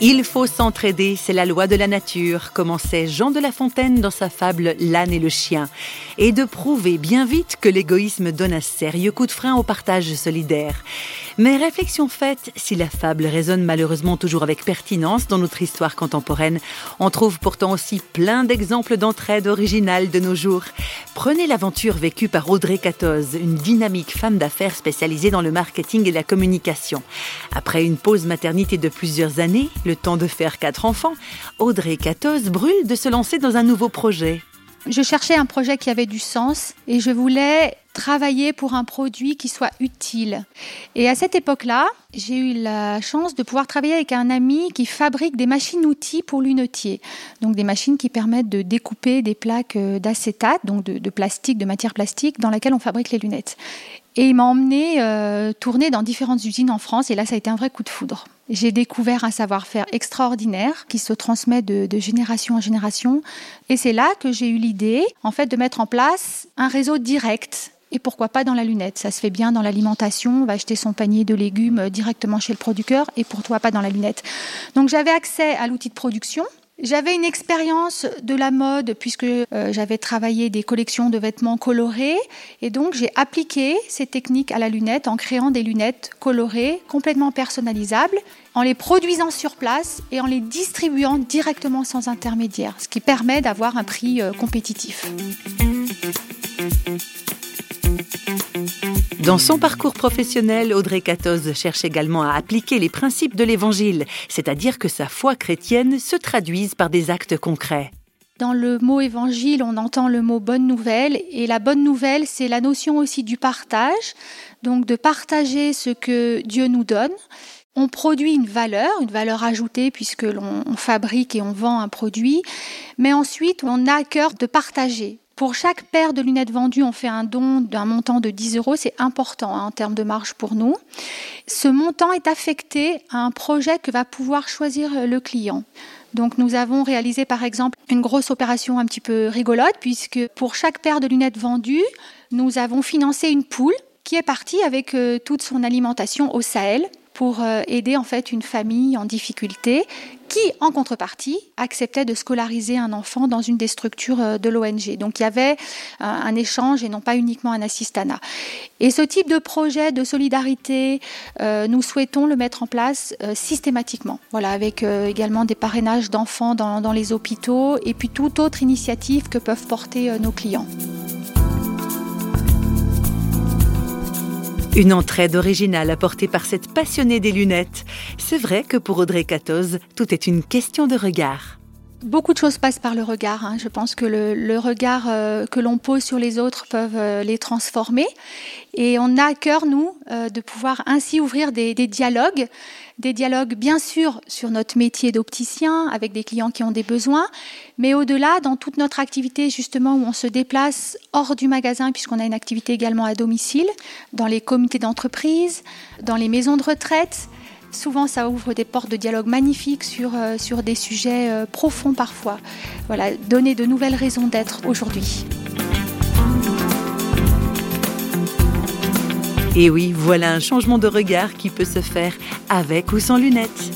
Il faut s'entraider, c'est la loi de la nature, commençait Jean de La Fontaine dans sa fable L'âne et le chien, et de prouver bien vite que l'égoïsme donne un sérieux coup de frein au partage solidaire. Mais réflexion faite, si la fable résonne malheureusement toujours avec pertinence dans notre histoire contemporaine, on trouve pourtant aussi plein d'exemples d'entraide originale de nos jours. Prenez l'aventure vécue par Audrey Catoz, une dynamique femme d'affaires spécialisée dans le marketing et la communication. Après une pause maternité de plusieurs années, le temps de faire quatre enfants, Audrey Catoz brûle de se lancer dans un nouveau projet. Je cherchais un projet qui avait du sens et je voulais travailler pour un produit qui soit utile. Et à cette époque-là, j'ai eu la chance de pouvoir travailler avec un ami qui fabrique des machines-outils pour lunetiers. Donc des machines qui permettent de découper des plaques euh, d'acétate, donc de, plastique, de matière plastique, dans laquelle on fabrique les lunettes. Et il m'a emmené euh, tourner dans différentes usines en France et là ça a été un vrai coup de foudre. J'ai découvert un savoir-faire extraordinaire qui se transmet de, de génération en génération et c'est là que j'ai eu l'idée en fait de mettre en place un réseau direct et pourquoi pas dans la lunette? Ça se fait bien dans l'alimentation, on va acheter son panier de légumes directement chez le producteur et pourquoi pas dans la lunette? Donc j'avais accès à l'outil de production. J'avais une expérience de la mode puisque euh, j'avais travaillé des collections de vêtements colorés et donc j'ai appliqué ces techniques à la lunette en créant des lunettes colorées complètement personnalisables, en les produisant sur place et en les distribuant directement sans intermédiaire, ce qui permet d'avoir un prix euh, compétitif. Dans son parcours professionnel, Audrey Catoz cherche également à appliquer les principes de l'Évangile, c'est-à-dire que sa foi chrétienne se traduise par des actes concrets. Dans le mot évangile, on entend le mot bonne nouvelle, et la bonne nouvelle, c'est la notion aussi du partage, donc de partager ce que Dieu nous donne. On produit une valeur, une valeur ajoutée puisque l'on fabrique et on vend un produit, mais ensuite on a à cœur de partager. Pour chaque paire de lunettes vendues, on fait un don d'un montant de 10 euros. C'est important hein, en termes de marge pour nous. Ce montant est affecté à un projet que va pouvoir choisir le client. Donc nous avons réalisé par exemple une grosse opération un petit peu rigolote puisque pour chaque paire de lunettes vendues, nous avons financé une poule qui est partie avec euh, toute son alimentation au Sahel pour euh, aider en fait une famille en difficulté qui, en contrepartie, acceptait de scolariser un enfant dans une des structures euh, de l'ONG. Donc il y avait euh, un échange et non pas uniquement un assistanat. Et ce type de projet de solidarité, nous souhaitons le mettre en place systématiquement. Voilà, avec également des parrainages d'enfants dans, dans les hôpitaux et puis toute autre initiative que peuvent porter nos clients. Une entraide originale apportée par cette passionnée des lunettes. C'est vrai que pour Audrey Catoz, tout est une question de regard. Beaucoup de choses passent par le regard. Hein. Je pense que le, regard euh, que l'on pose sur les autres peuvent euh, les transformer. Et on a à cœur, nous, euh, de pouvoir ainsi ouvrir des, dialogues, des dialogues bien sûr sur notre métier d'opticien avec des clients qui ont des besoins, mais au-delà, dans toute notre activité justement où on se déplace hors du magasin, puisqu'on a une activité également à domicile, dans les comités d'entreprise, dans les maisons de retraite. Souvent, ça ouvre des portes de dialogue magnifiques sur, euh, des sujets euh, profonds parfois. Voilà, donner de nouvelles raisons d'être aujourd'hui. Et oui, voilà un changement de regard qui peut se faire avec ou sans lunettes.